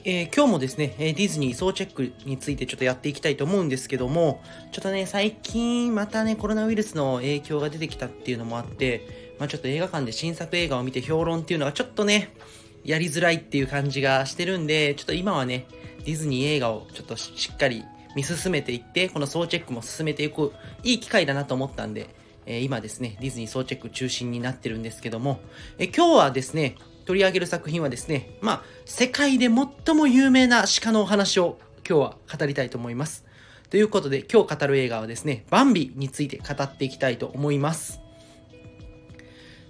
、えー、今日もですね、ディズニー総チェックについてちょっとやっていきたいと思うんですけども、ちょっとね、最近またね、コロナウイルスの影響が出てきたっていうのもあって、まあちょっと映画館で新作映画を見て評論っていうのがちょっとね、やりづらいっていう感じがしてるんで、ちょっと今はね、ディズニー映画をちょっとしっかり見進めていって、この総チェックも進めていく、いい機会だなと思ったんで、え、今ですね、ディズニー総チェック中心になってるんですけども、え、今日はですね、取り上げる作品はですね、まあ、世界で最も有名な鹿のお話を今日は語りたいと思います。ということで、今日語る映画はですね、バンビについて語っていきたいと思います。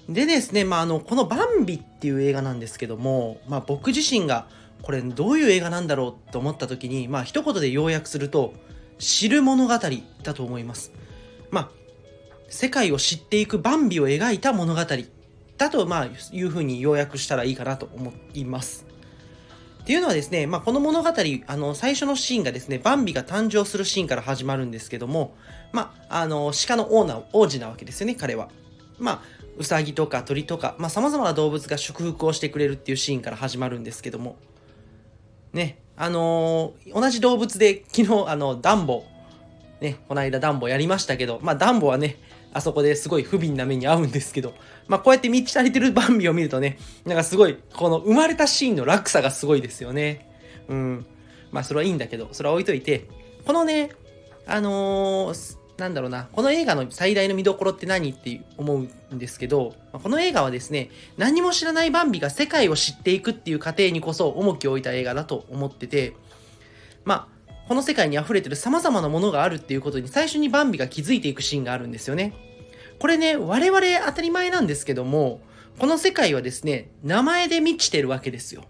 でですね、まあ、あの、このバンビっていう映画なんですけども、まあ、僕自身がこれどういう映画なんだろうと思った時に、まあ、一言で要約すると、知る物語だと思います。まあ、世界を知っていくバンビを描いた物語だと、まあ、いうふうに要約したらいいかなと思います。っていうのはですね、まあ、この物語、あの、最初のシーンがですね、バンビが誕生するシーンから始まるんですけども、まあ、あの、鹿のオーナー、王子なわけですよね、彼は。まあ、うさぎとか鳥とか、まあ、様々な動物が祝福をしてくれるっていうシーンから始まるんですけども、ね、あのー、同じ動物で昨日、あの、ダンボ、ね、この間ダンボやりましたけど、まあ、ダンボはね、あそこですごい不憫な目に遭うんですけど、まあこうやって満ち足りてるバンビを見るとね、なんかすごい、この生まれたシーンの落差がすごいですよね。うん。まあそれはいいんだけど、それは置いといて、このね、あのー、なんだろうな、この映画の最大の見どころって何って思うんですけど、この映画はですね、何も知らないバンビが世界を知っていくっていう過程にこそ重きを置いた映画だと思ってて、まあ、この世界に溢れてる様々なものがあるっていうことに最初にバンビが気づいていくシーンがあるんですよね。これね、我々当たり前なんですけども、この世界はですね、名前で満ちてるわけですよ。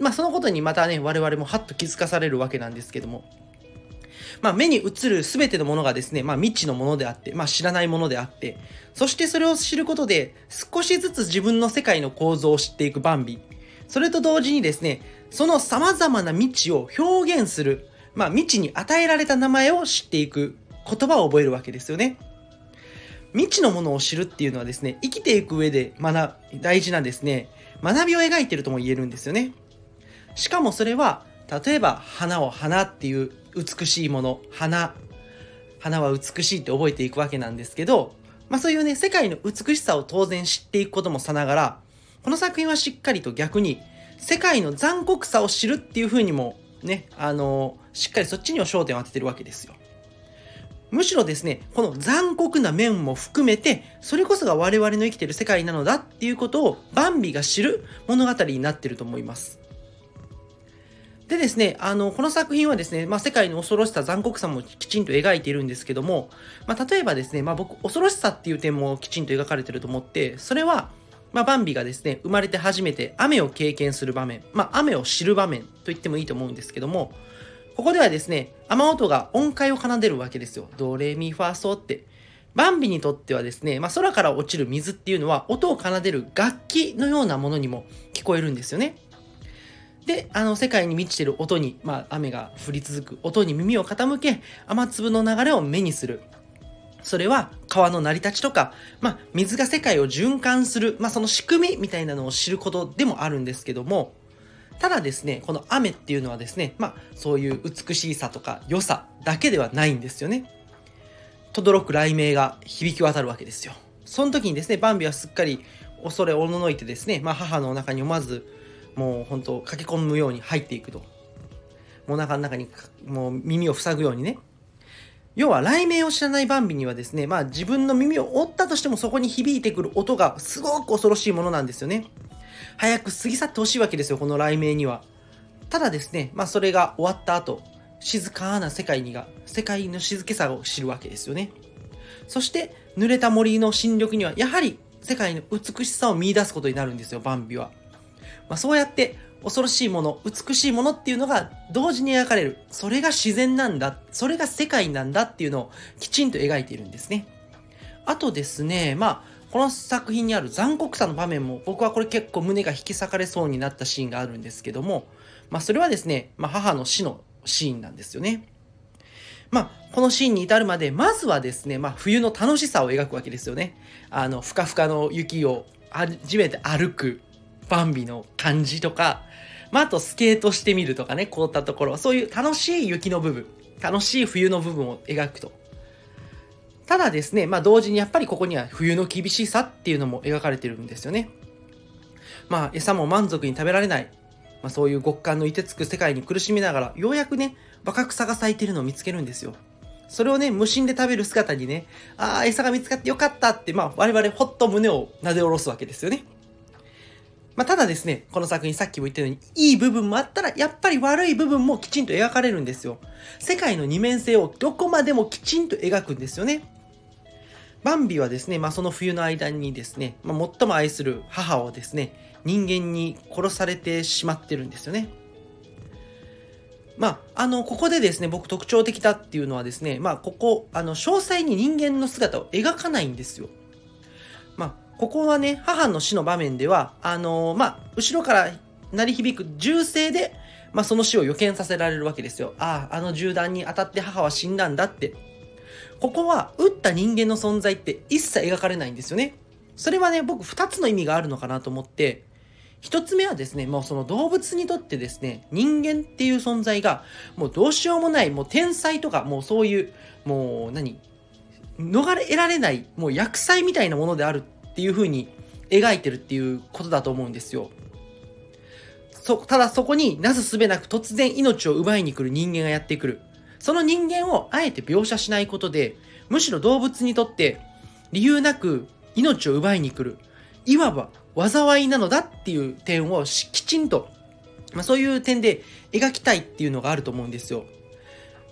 まあそのことにまたね、我々もハッと気づかされるわけなんですけども。まあ目に映る全てのものがですね、まあ未知のものであって、まあ知らないものであって、そしてそれを知ることで少しずつ自分の世界の構造を知っていくバンビ。それと同時にですね、その様々な未知を表現するまあ、未知に与えられた名前を知っていく言葉を覚えるわけですよね。未知のものを知るっていうのはですね、生きていく上で学、大事なですね、学びを描いてるとも言えるんですよね。しかもそれは、例えば花を花っていう美しいもの、花。花は美しいって覚えていくわけなんですけど、まあそういうね、世界の美しさを当然知っていくこともさながら、この作品はしっかりと逆に、世界の残酷さを知るっていう風にもね、あのしっかりそっちには焦点を当ててるわけですよ。むしろですね、この残酷な面も含めて、それこそが我々の生きてる世界なのだっていうことをバンビが知る物語になってると思います。でですね、あの、この作品はですね、まあ、世界の恐ろしさ、残酷さもきちんと描いているんですけども、まあ、例えばですね、まあ、僕、恐ろしさっていう点もきちんと描かれてると思って、それは、まあ、バンビがですね、生まれて初めて雨を経験する場面、まあ、雨を知る場面と言ってもいいと思うんですけども、ここではですね、雨音が音階を奏でるわけですよ。ドレミファソって。バンビにとってはですね、まあ、空から落ちる水っていうのは音を奏でる楽器のようなものにも聞こえるんですよね。で、あの、世界に満ちてる音に、まあ、雨が降り続く音に耳を傾け、雨粒の流れを目にする。それは川の成り立ちとか、まあ、水が世界を循環する、まあ、その仕組みみたいなのを知ることでもあるんですけども、ただですね、この雨っていうのはですね、まあ、そういう美しさとか良さだけではないんですよね。轟く雷鳴が響き渡るわけですよ。その時にですね、バンビはすっかり恐れおののいてですね、まあ、母の中に思わず、もう本当駆け込むように入っていくと。もう中の中にもう耳を塞ぐようにね、要は雷鳴を知らないバンビにはですね、まあ自分の耳を折ったとしてもそこに響いてくる音がすごく恐ろしいものなんですよね。早く過ぎ去ってほしいわけですよ、この雷鳴には。ただですね、まあそれが終わった後、静かな世界にが、世界の静けさを知るわけですよね。そして、濡れた森の新緑には、やはり世界の美しさを見出すことになるんですよ、バンビは。まあそうやって、恐ろしいもの、美しいものっていうのが同時に描かれる。それが自然なんだ。それが世界なんだっていうのをきちんと描いているんですね。あとですね、まあ、この作品にある残酷さの場面も僕はこれ結構胸が引き裂かれそうになったシーンがあるんですけども、まあそれはですね、まあ母の死のシーンなんですよね。まあ、このシーンに至るまで、まずはですね、まあ冬の楽しさを描くわけですよね。あの、ふかふかの雪を初めて歩くバンビの感じとか、まあ、あとスケートしてみるとかね、凍ったところ、そういう楽しい雪の部分、楽しい冬の部分を描くと。ただですね、まあ同時にやっぱりここには冬の厳しさっていうのも描かれてるんですよね。まあ餌も満足に食べられない、まあそういう極寒の凍てつく世界に苦しみながら、ようやくね、若草が咲いてるのを見つけるんですよ。それをね、無心で食べる姿にね、ああ、餌が見つかってよかったって、まあ我々ほっと胸を撫で下ろすわけですよね。まあ、ただですね、この作品さっきも言ったように、いい部分もあったら、やっぱり悪い部分もきちんと描かれるんですよ。世界の二面性をどこまでもきちんと描くんですよね。バンビはですね、まあ、その冬の間にですね、まあ、最も愛する母をですね、人間に殺されてしまってるんですよね。まあ、あの、ここでですね、僕特徴的だっていうのはですね、まあ、ここ、あの、詳細に人間の姿を描かないんですよ。まあ、ここはね、母の死の場面では、あのまあ、後ろから鳴り響く銃声で、まあ、その死を予見させられるわけですよ。ああ、あの銃弾に当たって母は死んだんだってここは撃った人間の存在って一切描かれないんですよね。それはね、僕二つの意味があるのかなと思って、一つ目はですね、もうその動物にとってですね、人間っていう存在が、もうどうしようもない、もう天才とか、もうそういう、もう何、逃れられない、もう薬剤みたいなものであるっていう風に描いてるっていうことだと思うんですよ。そ、ただそこになすすべなく突然命を奪いに来る人間がやってくる。その人間をあえて描写しないことで、むしろ動物にとって理由なく命を奪いに来る、いわば災いなのだっていう点をきちんと、まあ、そういう点で描きたいっていうのがあると思うんですよ。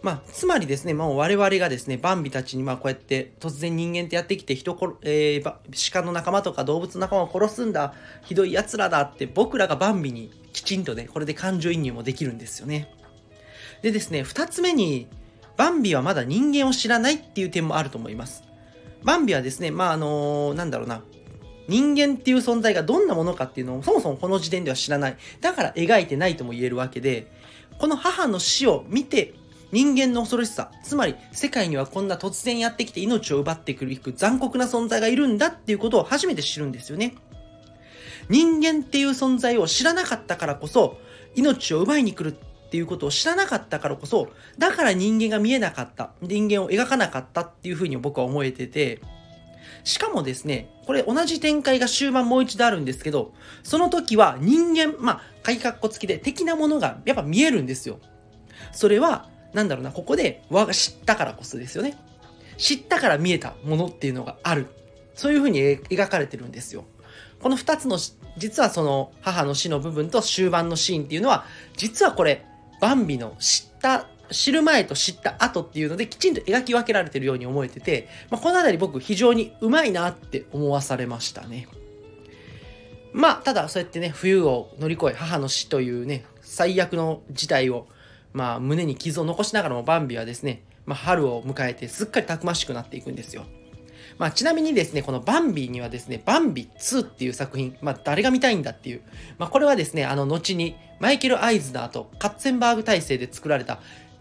まあ、つまりですね、もう我々がですね、バンビたちにまあこうやって突然人間ってやってきて人こ、えー、鹿の仲間とか動物の仲間を殺すんだ、ひどい奴らだって僕らがバンビにきちんとね、これで感情移入もできるんですよね。でですね、二つ目に、バンビはまだ人間を知らないっていう点もあると思います。バンビはですね、まあ、あのー、なんだろうな、人間っていう存在がどんなものかっていうのをそもそもこの時点では知らない。だから描いてないとも言えるわけで、この母の死を見て、人間の恐ろしさ、つまり世界にはこんな突然やってきて命を奪ってくる残酷な存在がいるんだっていうことを初めて知るんですよね。人間っていう存在を知らなかったからこそ、命を奪いに来るっていうことを知らなかったからこそ、だから人間が見えなかった、人間を描かなかったっていうふうに僕は思えてて、しかもですね、これ同じ展開が終盤もう一度あるんですけど、その時は人間、まあ、鍵括弧付きで的なものがやっぱ見えるんですよ。それは、なんだろうな、ここで我が知ったからこそですよね。知ったから見えたものっていうのがある。そういうふうに描かれてるんですよ。この二つの、実はその母の死の部分と終盤のシーンっていうのは、実はこれ、バンビの知った、知る前と知った後っていうのできちんと描き分けられてるように思えてて、まあ、このあたり僕非常にうまいなって思わされましたね。まあ、ただそうやってね、冬を乗り越え、母の死というね、最悪の事態を、まあ、胸に傷を残しながらもバンビはですね、まあ、春を迎えてすっかりたくましくなっていくんですよ。まあ、ちなみにですね、このバンビにはですね、バンビ2っていう作品、まあ、誰が見たいんだっていう、まあ、これはですね、あの、後に、マイケル・アイズナーとカッツェンバーグ体制で作られた、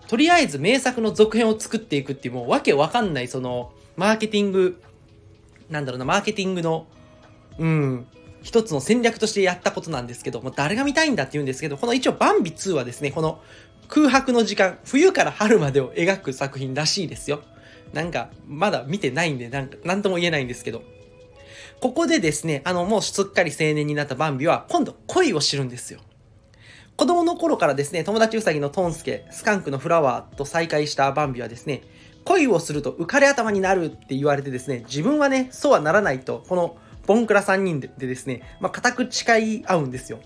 とりあえず名作の続編を作っていくっていう、もうわけわかんない、その、マーケティング、なんだろうな、マーケティングの、うん、一つの戦略としてやったことなんですけど、もう誰が見たいんだって言うんですけど、この一応バンビ2はですね、この空白の時間、冬から春までを描く作品らしいですよ。なんか、まだ見てないんで、なん、なんとも言えないんですけど。ここでですね、あの、もうすっかり青年になったバンビは、今度恋を知るんですよ。子供の頃からですね、友達ウサギのトンスケ、スカンクのフラワーと再会したバンビはですね、恋をすると浮かれ頭になるって言われてですね、自分はね、そうはならないと、このボンクラ3人でですね、まあ、固く誓い合うんですよ。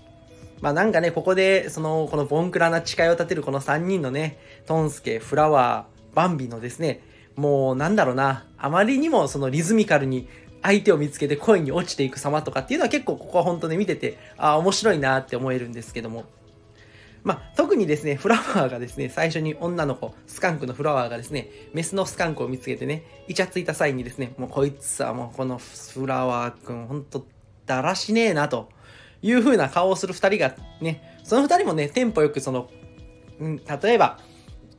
まあなんかね、ここで、その、このボンクラな誓いを立てるこの3人のね、トンスケ、フラワー、バンビのですね、もうなんだろうな、あまりにもそのリズミカルに相手を見つけて恋に落ちていく様とかっていうのは結構ここは本当に見てて、ああ、面白いなって思えるんですけども。まあ、特にですね、フラワーがですね、最初に女の子、スカンクのフラワーがですね、メスのスカンクを見つけてね、イチャついた際にですね、もうこいつはもうこのフラワーくん、ほんとだらしねえなという風な顔をする二人がね、その二人もね、テンポよくその、うん、例えば、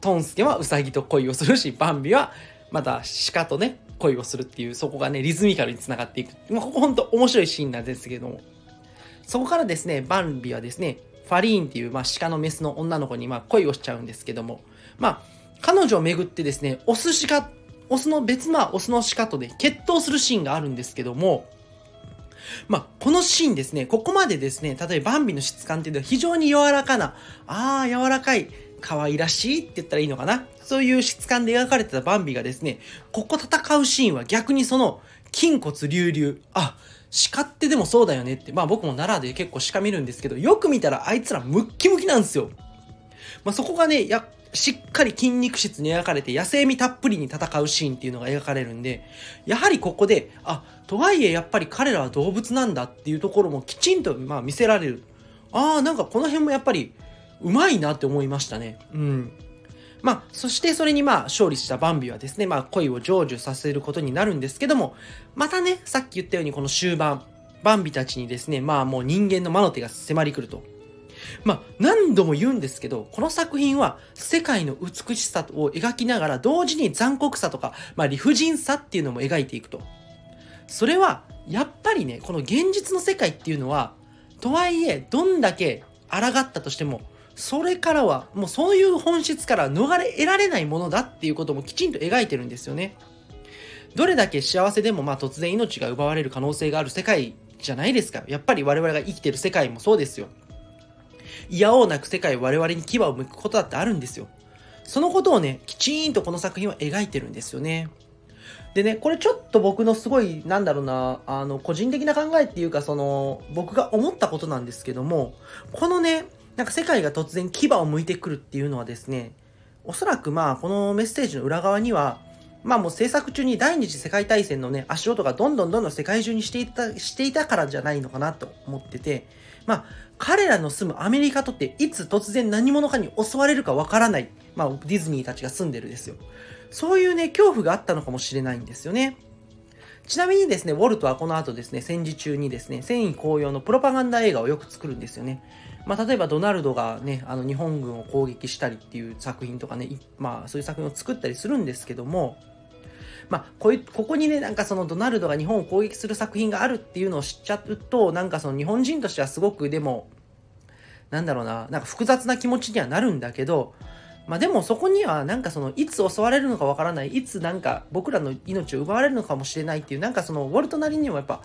トンスケはウサギと恋をするし、バンビはまた鹿とね、恋をするっていう、そこがね、リズミカルにつながっていく。まあ、ここほんと面白いシーンなんですけども。そこからですね、バンビはですね、ファリーンっていう、まあ、鹿のメスの女の子に、まあ、恋をしちゃうんですけども、まあ、彼女をめぐってですね、オス鹿、オスの別、まあ、オスの鹿とで決闘するシーンがあるんですけども、まあ、このシーンですね、ここまでですね、例えばバンビの質感っていうのは非常に柔らかな、ああ、柔らかい、可愛らしいって言ったらいいのかなそういう質感で描かれてたバンビがですね、ここ戦うシーンは逆にその、筋骨隆々、あ、鹿ってでもそうだよねって、まあ僕も奈良で結構鹿見るんですけど、よく見たらあいつらムッキムキなんですよ。まあそこがね、や、しっかり筋肉質に描かれて野生味たっぷりに戦うシーンっていうのが描かれるんで、やはりここで、あ、とはいえやっぱり彼らは動物なんだっていうところもきちんとまあ見せられる。ああ、なんかこの辺もやっぱりうまいなって思いましたね。うん。まあ、そしてそれにまあ勝利したバンビはですね、まあ恋を成就させることになるんですけども、またね、さっき言ったようにこの終盤、バンビたちにですね、まあもう人間の魔の手が迫り来ると。まあ、何度も言うんですけど、この作品は世界の美しさを描きながら同時に残酷さとか、まあ理不尽さっていうのも描いていくと。それは、やっぱりね、この現実の世界っていうのは、とはいえ、どんだけ抗ったとしても、それからは、もうそういう本質から逃れ得られないものだっていうこともきちんと描いてるんですよね。どれだけ幸せでもまあ突然命が奪われる可能性がある世界じゃないですか。やっぱり我々が生きてる世界もそうですよ。いやおうなく世界我々に牙を向くことだってあるんですよ。そのことをね、きちんとこの作品は描いてるんですよね。でね、これちょっと僕のすごい、なんだろうな、あの、個人的な考えっていうか、その、僕が思ったことなんですけども、このね、なんか世界が突然牙を向いてくるっていうのはですね、おそらくまあこのメッセージの裏側には、まあもう制作中に第二次世界大戦のね、足音がどんどんどんどん世界中にしていた、していたからじゃないのかなと思ってて、まあ彼らの住むアメリカとっていつ突然何者かに襲われるかわからない、まあディズニーたちが住んでるですよ。そういうね、恐怖があったのかもしれないんですよね。ちなみにですね、ウォルトはこの後ですね、戦時中にですね、戦意高揚のプロパガンダ映画をよく作るんですよね。まあ、例えばドナルドがね、あの日本軍を攻撃したりっていう作品とかね、まあそういう作品を作ったりするんですけども、まあ、こい、ここにね、なんかそのドナルドが日本を攻撃する作品があるっていうのを知っちゃうと、なんかその日本人としてはすごくでも、なんだろうな、なんか複雑な気持ちにはなるんだけど、まあでもそこにはなんかそのいつ襲われるのかわからない、いつなんか僕らの命を奪われるのかもしれないっていう、なんかそのウォルトなりにもやっぱ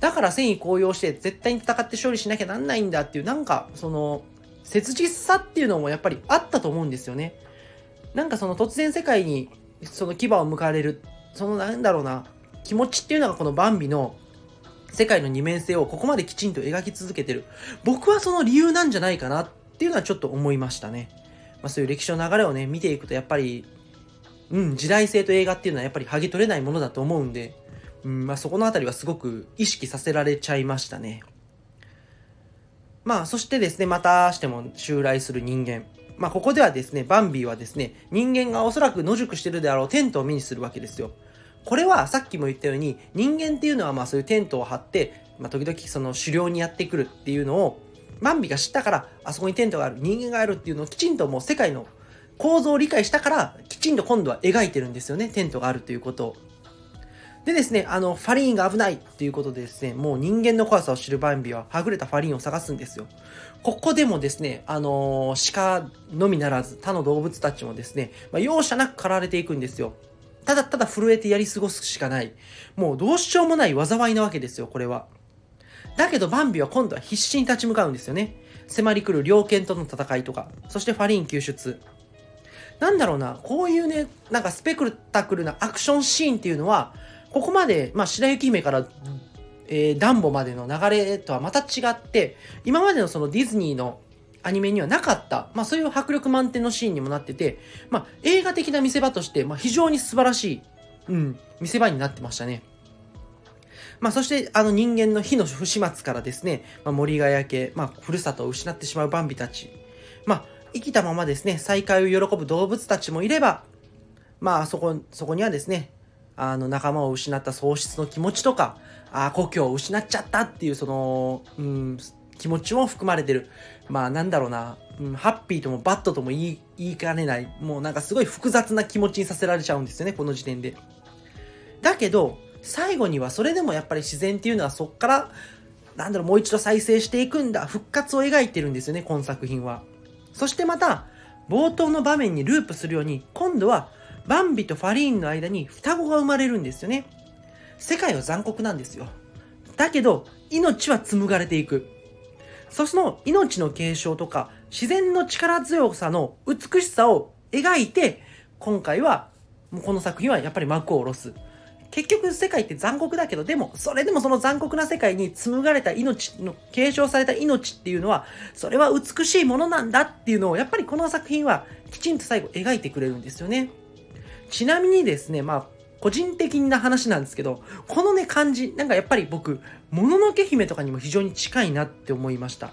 だから戦意高揚して絶対に戦って勝利しなきゃなんないんだっていう、なんかその切実さっていうのもやっぱりあったと思うんですよね。なんかその突然世界にその牙を向かれる、そのなんだろうな、気持ちっていうのがこのバンビの世界の二面性をここまできちんと描き続けてる。僕はその理由なんじゃないかなっていうのはちょっと思いましたね。まあそういう歴史の流れをね、見ていくとやっぱり、うん、時代性と映画っていうのはやっぱり剥ぎ取れないものだと思うんで、うんまあ、そこのあたりはすごく意識させられちゃいましたね。まあ、そしてですね、またしても襲来する人間。まあ、ここではですね、バンビーはですね、人間がおそらく野宿してるであろうテントを目にするわけですよ。これはさっきも言ったように、人間っていうのはまあそういうテントを張って、まあ、時々その狩猟にやってくるっていうのを、バンビが知ったから、あそこにテントがある、人間があるっていうのをきちんともう世界の構造を理解したから、きちんと今度は描いてるんですよね、テントがあるということを。でですね、あの、ファリーンが危ないっていうことでですね、もう人間の怖さを知るバンビは、はぐれたファリーンを探すんですよ。ここでもですね、あのー、鹿のみならず、他の動物たちもですね、まあ、容赦なく狩られていくんですよ。ただただ震えてやり過ごすしかない。もうどうしようもない災いなわけですよ、これは。だけどバンビは今度は必死に立ち向かうんですよね。迫り来る猟犬との戦いとか、そしてファリン救出。なんだろうな、こういうね、なんかスペクタクルなアクションシーンっていうのは、ここまで、まあ、白雪姫から、えー、ダンボまでの流れとはまた違って、今までのそのディズニーのアニメにはなかった、まあそういう迫力満点のシーンにもなってて、まあ映画的な見せ場として、まあ非常に素晴らしい、うん、見せ場になってましたね。まあそしてあの人間の火の不始末からですね、まあ、森が焼け、まあふるさとを失ってしまうバンビたち、まあ生きたままですね、再会を喜ぶ動物たちもいれば、まあそこ、そこにはですね、あの仲間を失った喪失の気持ちとか、ああ故郷を失っちゃったっていうその、うん、気持ちも含まれてる。まあなんだろうな、うん、ハッピーともバッドとも言い言いかねない、もうなんかすごい複雑な気持ちにさせられちゃうんですよね、この時点で。だけど、最後にはそれでもやっぱり自然っていうのはそっからなんだろう、もう一度再生していくんだ、復活を描いてるんですよね、この作品は。そしてまた、冒頭の場面にループするように、今度は、バンビとファリーンの間に双子が生まれるんですよね。世界は残酷なんですよ。だけど、命は紡がれていく。その命の継承とか、自然の力強さの美しさを描いて、今回は、この作品はやっぱり幕を下ろす。結局世界って残酷だけど、でも、それでもその残酷な世界に紡がれた命の、継承された命っていうのは、それは美しいものなんだっていうのを、やっぱりこの作品はきちんと最後描いてくれるんですよね。ちなみにですね、まあ、個人的な話なんですけど、このね、感じ、なんかやっぱり僕、もののけ姫とかにも非常に近いなって思いました。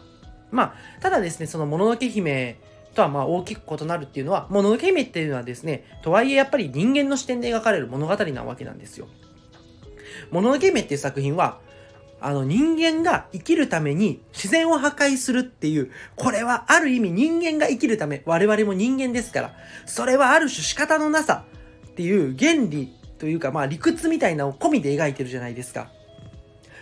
まあ、ただですね、そのもののけ姫とはまあ大きく異なるっていうのは、もののけ姫っていうのはですね、とはいえやっぱり人間の視点で描かれる物語なわけなんですよ。もののけ姫っていう作品は、あの人間が生きるために自然を破壊するっていう、これはある意味人間が生きるため、我々も人間ですから、それはある種仕方のなさっていう原理というかまあ理屈みたいなのを込みで描いてるじゃないですか。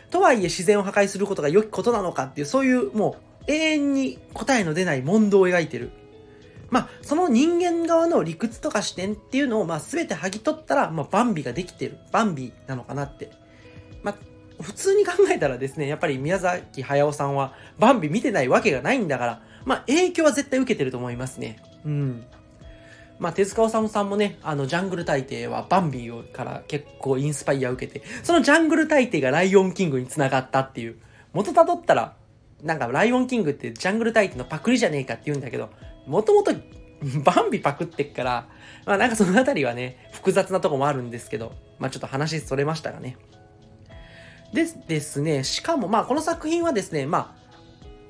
とはいえ自然を破壊することが良きことなのかっていう、そういうもう永遠に答えの出ない問答を描いてる。まあ、その人間側の理屈とか視点っていうのを、まあ、全て剥ぎ取ったら、まあ、バンビができてる。バンビなのかなって。まあ、普通に考えたらですね、やっぱり宮崎駿さんは、バンビ見てないわけがないんだから、まあ、影響は絶対受けてると思いますね。うん。まあ、手塚治虫さんもね、あの、ジャングル大帝はバンビーから結構インスパイアを受けて、そのジャングル大帝がライオンキングに繋がったっていう、元たどったら、なんかライオンキングってジャングル大帝のパクリじゃねえかって言うんだけど、もともとバンビパクってっから、まあなんかそのあたりはね、複雑なとこもあるんですけど、まあちょっと話それましたがね。でですね、しかもまあこの作品はですね、まあ、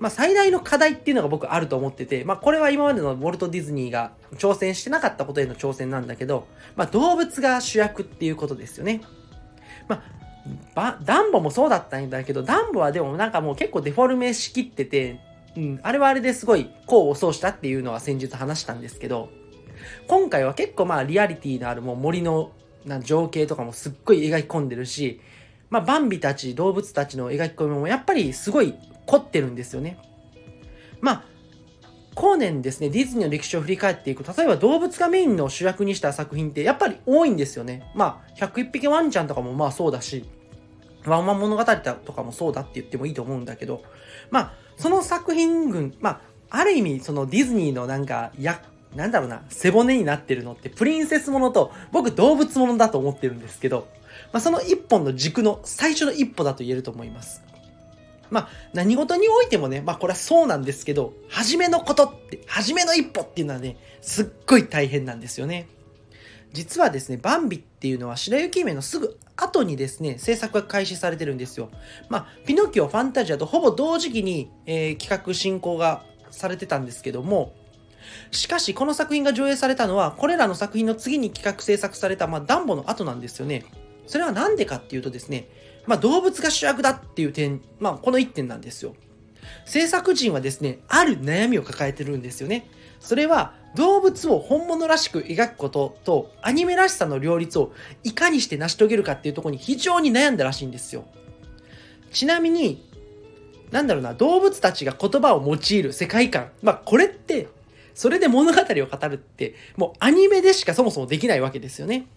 まあ最大の課題っていうのが僕あると思ってて、まあこれは今までのウォルト・ディズニーが挑戦してなかったことへの挑戦なんだけど、まあ動物が主役っていうことですよね。まあ、ダンボもそうだったんだけど、ダンボはでもなんかもう結構デフォルメしきってて、うん、あれはあれですごい功を奏したっていうのは先日話したんですけど、今回は結構まあリアリティのあるもう森のな情景とかもすっごい描き込んでるし、まあバンビたち動物たちの描き込みもやっぱりすごい凝ってるんですよね。まあ、後年ですね、ディズニーの歴史を振り返っていく、例えば動物がメインの主役にした作品ってやっぱり多いんですよね。まあ、101匹ワンちゃんとかもまあそうだし、ワンワン物語とかもそうだって言ってもいいと思うんだけど、まあ、その作品群、まあ、ある意味、そのディズニーのなんか、や、なんだろうな、背骨になってるのって、プリンセスものと、僕動物ものだと思ってるんですけど、まあ、その一本の軸の最初の一歩だと言えると思います。まあ、何事においてもね、まあこれはそうなんですけど、初めのことって、初めの一歩っていうのはね、すっごい大変なんですよね。実はですね、バンビっていうのは白雪姫のすぐ後にですね、制作が開始されてるんですよ。まあ、ピノキオ、ファンタジアとほぼ同時期に、えー、企画進行がされてたんですけども、しかしこの作品が上映されたのは、これらの作品の次に企画制作された、まあ、ダンボの後なんですよね。それはなんでかっていうとですね、まあ、動物が主役だっていう点、まあ、この一点なんですよ。制作陣はですね、ある悩みを抱えてるんですよね。それは、動物を本物らしく描くことと、アニメらしさの両立をいかにして成し遂げるかっていうとこに非常に悩んだらしいんですよ。ちなみに、なんだろうな、動物たちが言葉を用いる世界観。まあ、これって、それで物語を語るって、もうアニメでしかそもそもできないわけですよね。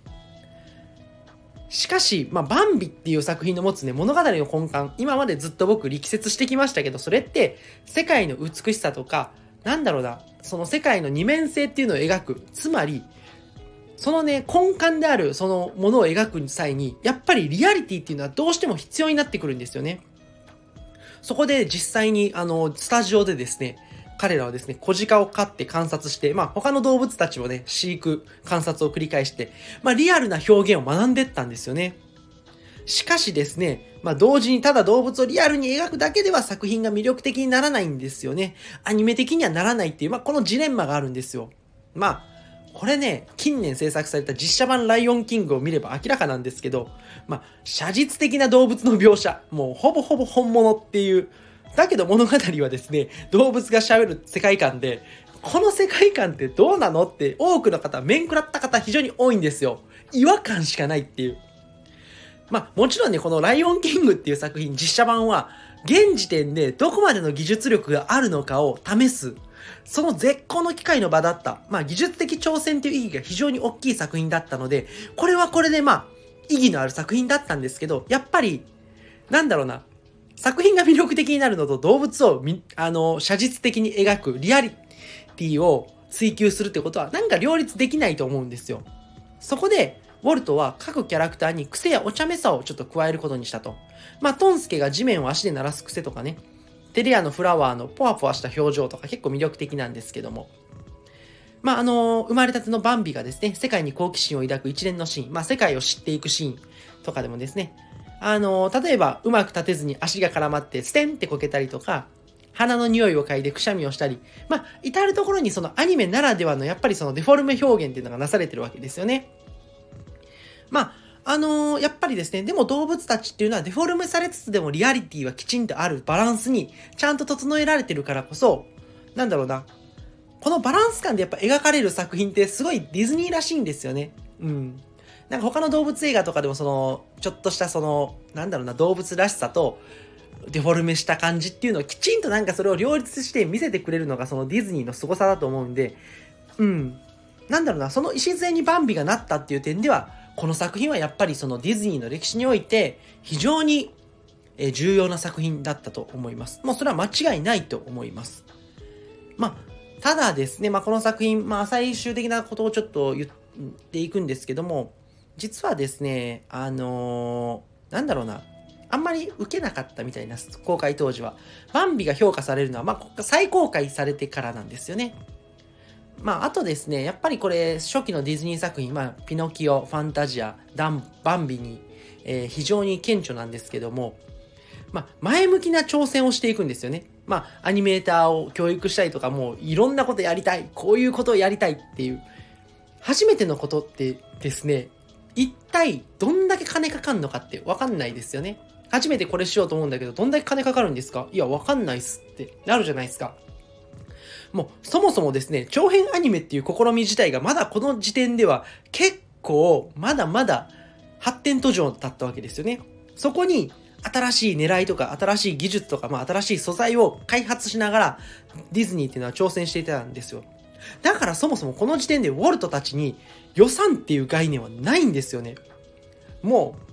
しかし、まあ、バンビっていう作品の持つね、物語の根幹、今までずっと僕力説してきましたけど、それって、世界の美しさとか、なんだろうな、その世界の二面性っていうのを描く。つまり、そのね、根幹であるそのものを描く際に、やっぱりリアリティっていうのはどうしても必要になってくるんですよね。そこで実際に、あの、スタジオでですね、彼らはですね、小鹿を飼って観察して、まあ他の動物たちをね、飼育、観察を繰り返して、まあリアルな表現を学んでったんですよね。しかしですね、まあ同時にただ動物をリアルに描くだけでは作品が魅力的にならないんですよね。アニメ的にはならないっていう、まあこのジレンマがあるんですよ。まあ、これね、近年制作された実写版ライオンキングを見れば明らかなんですけど、まあ、写実的な動物の描写、もうほぼほぼ本物っていう、だけど物語はですね、動物が喋る世界観で、この世界観ってどうなのって多くの方、面食らった方非常に多いんですよ。違和感しかないっていう。まあ、もちろんね、このライオンキングっていう作品、実写版は、現時点でどこまでの技術力があるのかを試す、その絶好の機会の場だった。まあ、技術的挑戦という意義が非常に大きい作品だったので、これはこれでまあ、意義のある作品だったんですけど、やっぱり、なんだろうな、作品が魅力的になるのと動物をあの、写実的に描くリアリティを追求するってことは、なんか両立できないと思うんですよ。そこで、ウォルトは各キャラクターに癖やお茶目さをちょっと加えることにしたと。まあ、トンスケが地面を足で鳴らす癖とかね、テレアのフラワーのポワポワした表情とか結構魅力的なんですけども。まあ、あのー、生まれたてのバンビがですね、世界に好奇心を抱く一連のシーン、まあ、世界を知っていくシーンとかでもですね、あの、例えば、うまく立てずに足が絡まって、ステンってこけたりとか、鼻の匂いを嗅いでくしゃみをしたり、まあ、至るところにそのアニメならではのやっぱりそのデフォルメ表現っていうのがなされてるわけですよね。まあ、あのー、やっぱりですね、でも動物たちっていうのはデフォルメされつつでもリアリティはきちんとあるバランスにちゃんと整えられてるからこそ、なんだろうな、このバランス感でやっぱ描かれる作品ってすごいディズニーらしいんですよね。うん。なんか他の動物映画とかでもその、ちょっとしたその、なんだろうな、動物らしさと、デフォルメした感じっていうのをきちんとなんかそれを両立して見せてくれるのがそのディズニーの凄さだと思うんで、うん。なんだろうな、その礎にバンビがなったっていう点では、この作品はやっぱりそのディズニーの歴史において非常に重要な作品だったと思います。もうそれは間違いないと思います。まあ、ただですね、まあこの作品、まあ最終的なことをちょっと言っていくんですけども、実はですね、あのー、なんだろうな、あんまり受けなかったみたいな公開当時は。バンビが評価されるのは、まあ、再公開されてからなんですよね。まあ、あとですね、やっぱりこれ、初期のディズニー作品、まあ、ピノキオ、ファンタジア、ダン、バンビに、えー、非常に顕著なんですけども、まあ、前向きな挑戦をしていくんですよね。まあ、アニメーターを教育したりとか、もういろんなことやりたい、こういうことをやりたいっていう、初めてのことってですね、一体どんだけ金かかんのかってわかんないですよね。初めてこれしようと思うんだけど、どんだけ金かかるんですか？いや、わかんないっすってなるじゃないですか。もうそもそもですね、長編アニメっていう試み自体がまだこの時点では結構まだまだ発展途上だったわけですよね。そこに新しい狙いとか新しい技術とか、まあ、新しい素材を開発しながらディズニーっていうのは挑戦していたんですよ。だからそもそもこの時点でウォルトたちに予算っていう概念はないんですよね。もう、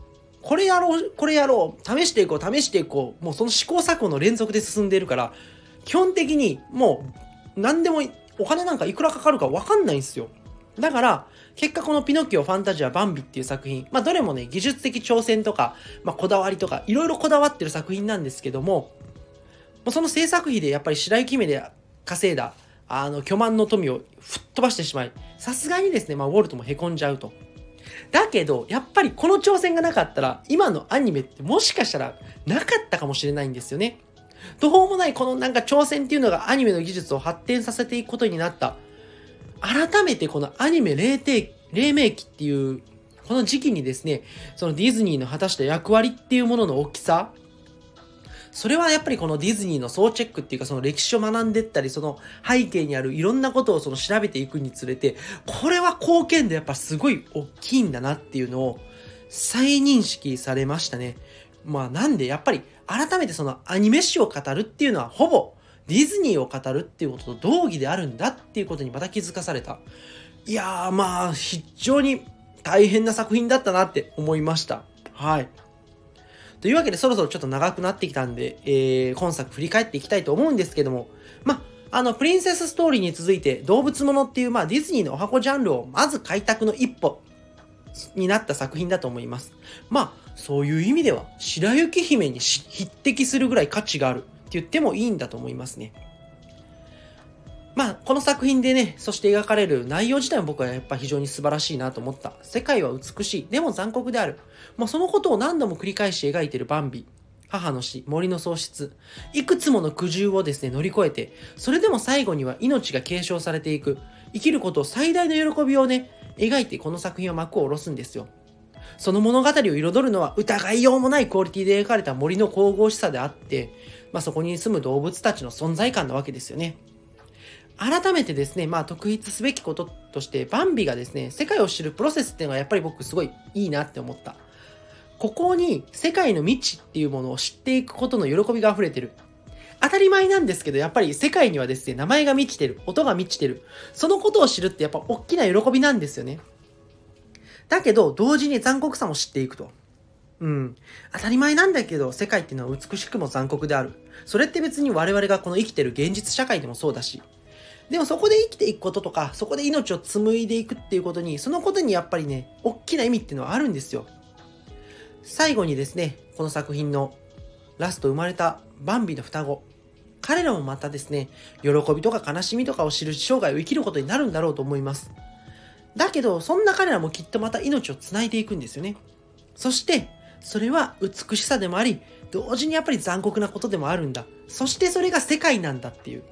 これやろう、これやろう、試していこう、試していこう、もうその試行錯誤の連続で進んでいるから、基本的にもう何でもお金なんかいくらかかるかわかんないんですよ。だから、結果このピノキオ、ファンタジア、バンビっていう作品、まあどれもね、技術的挑戦とか、まあこだわりとか、いろいろこだわってる作品なんですけども、もうその制作費でやっぱり白雪姫で稼いだ、あの、巨万の富を吹っ飛ばしてしまい、さすがにですね、まあウォルトも凹んじゃうと。だけど、やっぱりこの挑戦がなかったら、今のアニメってもしかしたらなかったかもしれないんですよね。途方もないこのなんか挑戦っていうのがアニメの技術を発展させていくことになった。改めてこのアニメ、黎明期っていう、この時期にですね、そのディズニーの果たした役割っていうものの大きさ、それはやっぱりこのディズニーの総チェックっていうかその歴史を学んでったり、その背景にあるいろんなことをその調べていくにつれて、これは貢献度やっぱすごい大きいんだなっていうのを再認識されましたね。まあなんでやっぱり改めてそのアニメ史を語るっていうのはほぼディズニーを語るっていうことと同義であるんだっていうことにまた気づかされた。いやーまあ非常に大変な作品だったなって思いました。はい。というわけでそろそろちょっと長くなってきたんで、えー、今作振り返っていきたいと思うんですけども、まあ、の、プリンセスストーリーに続いて動物ものっていう、まあ、ディズニーのお箱ジャンルをまず開拓の一歩になった作品だと思います。まあ、そういう意味では、白雪姫に匹敵するぐらい価値があるって言ってもいいんだと思いますね。まあ、この作品でね、そして描かれる内容自体も僕はやっぱ非常に素晴らしいなと思った。世界は美しい。でも残酷である。まあ、そのことを何度も繰り返し描いているバンビ。母の死、森の喪失。いくつもの苦渋をですね、乗り越えて、それでも最後には命が継承されていく。生きることを最大の喜びをね、描いてこの作品は幕を下ろすんですよ。その物語を彩るのは疑いようもないクオリティで描かれた森の神々しさであって、まあ、そこに住む動物たちの存在感なわけですよね。改めてですね、まあ、特筆すべきこととして、バンビがですね、世界を知るプロセスっていうのがやっぱり僕すごいいいなって思った。ここに世界の未知っていうものを知っていくことの喜びが溢れてる。当たり前なんですけど、やっぱり世界にはですね、名前が満ちてる、音が満ちてる。そのことを知るってやっぱ大きな喜びなんですよね。だけど、同時に残酷さも知っていくと。うん。当たり前なんだけど、世界っていうのは美しくも残酷である。それって別に我々がこの生きてる現実社会でもそうだし。でもそこで生きていくこととか、そこで命を紡いでいくっていうことに、そのことにやっぱりね、大きな意味っていうのはあるんですよ。最後にですね、この作品のラスト生まれたバンビの双子。彼らもまたですね、喜びとか悲しみとかを知る生涯を生きることになるんだろうと思います。だけど、そんな彼らもきっとまた命を繋いでいくんですよね。そして、それは美しさでもあり、同時にやっぱり残酷なことでもあるんだ。そしてそれが世界なんだっていう。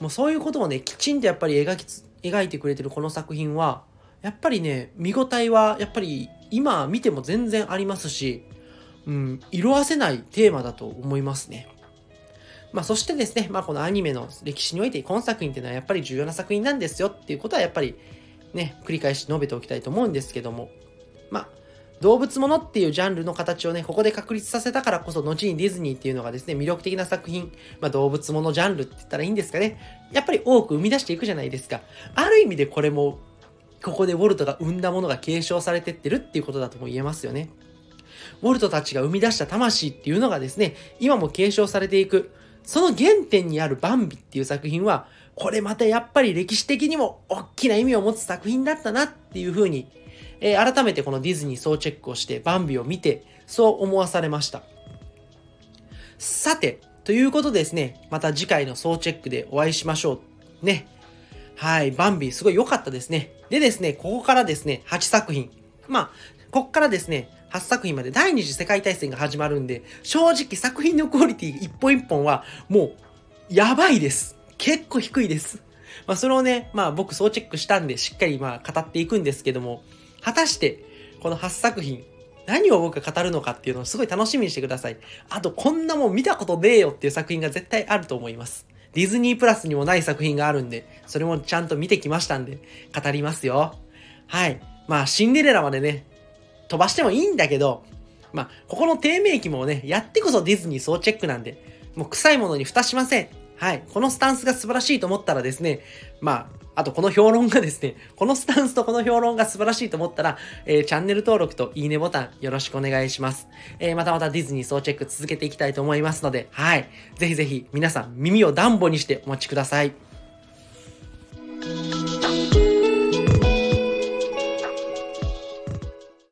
もうそういうことをね、きちんとやっぱり描き描いてくれてるこの作品は、やっぱりね、見応えはやっぱり今見ても全然ありますし、うん、色あせないテーマだと思いますね。まあそしてですね、まあこのアニメの歴史において今作品っていうのはやっぱり重要な作品なんですよっていうことはやっぱりね、繰り返し述べておきたいと思うんですけども、まあ動物ものっていうジャンルの形をね、ここで確立させたからこそ、後にディズニーっていうのがですね、魅力的な作品、まあ動物ものジャンルって言ったらいいんですかね。やっぱり多く生み出していくじゃないですか。ある意味でこれも、ここでウォルトが生んだものが継承されてってるっていうことだとも言えますよね。ウォルトたちが生み出した魂っていうのがですね、今も継承されていく。その原点にあるバンビっていう作品は、これまたやっぱり歴史的にも大きな意味を持つ作品だったなっていうふうに、えー、改めてこのディズニー総チェックをしてバンビを見て、そう思わされました。さて、ということでですね、また次回の総チェックでお会いしましょう。ね。はい、バンビすごい良かったですね。でですね、ここからですね、8作品。まあ、ここからですね、8作品まで第二次世界大戦が始まるんで、正直作品のクオリティ一本一本はもうやばいです。結構低いです。まあそれをね、まあ僕総チェックしたんでしっかりまあ語っていくんですけども、果たしてこの8作品、何を僕が語るのかっていうのをすごい楽しみにしてください。あとこんなもん見たことねえよっていう作品が絶対あると思います。ディズニープラスにもない作品があるんで、それもちゃんと見てきましたんで、語りますよ。はい。まあシンデレラまでね、飛ばしてもいいんだけど、まあ、ここの低迷期もね、やってこそディズニー総チェックなんで、もう臭いものに蓋しません。はい。このスタンスが素晴らしいと思ったらですね、まあ、あとこの評論がですね、このスタンスとこの評論が素晴らしいと思ったら、えー、チャンネル登録といいねボタンよろしくお願いします。えー、またまたディズニー総チェック続けていきたいと思いますので、はい。ぜひぜひ皆さん耳をダンボにしてお待ちください。